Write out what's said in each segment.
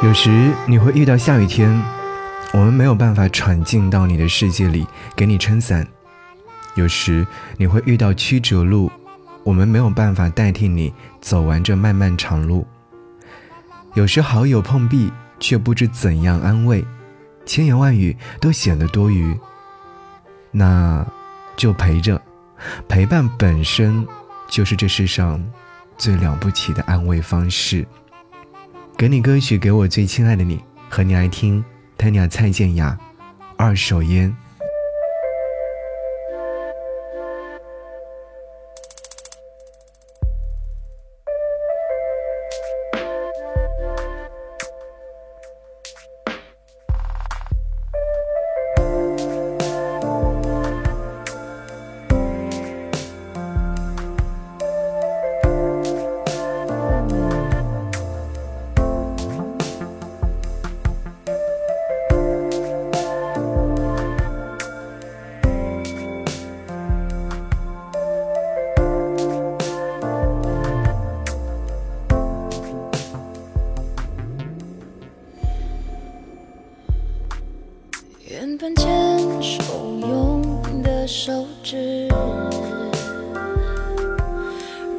有时你会遇到下雨天，我们没有办法闯进到你的世界里给你撑伞；有时你会遇到曲折路，我们没有办法代替你走完这漫漫长路。有时好友碰壁，却不知怎样安慰，千言万语都显得多余。那，就陪着，陪伴本身就是这世上最了不起的安慰方式。给你歌曲，给我最亲爱的你，和你爱听 Tanya 蔡健雅《二手烟》。原本牵手用的手指，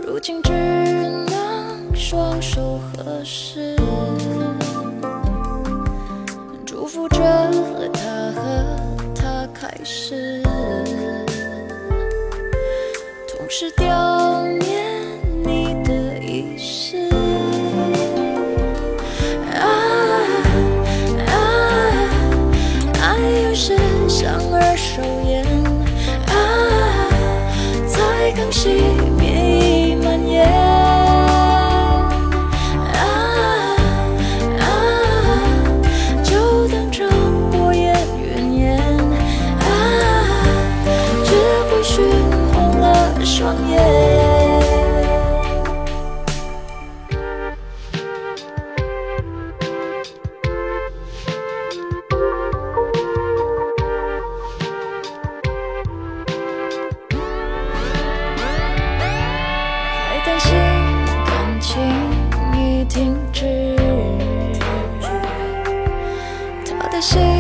如今只能双手合十，祝福着他和他开始，同时掉念心。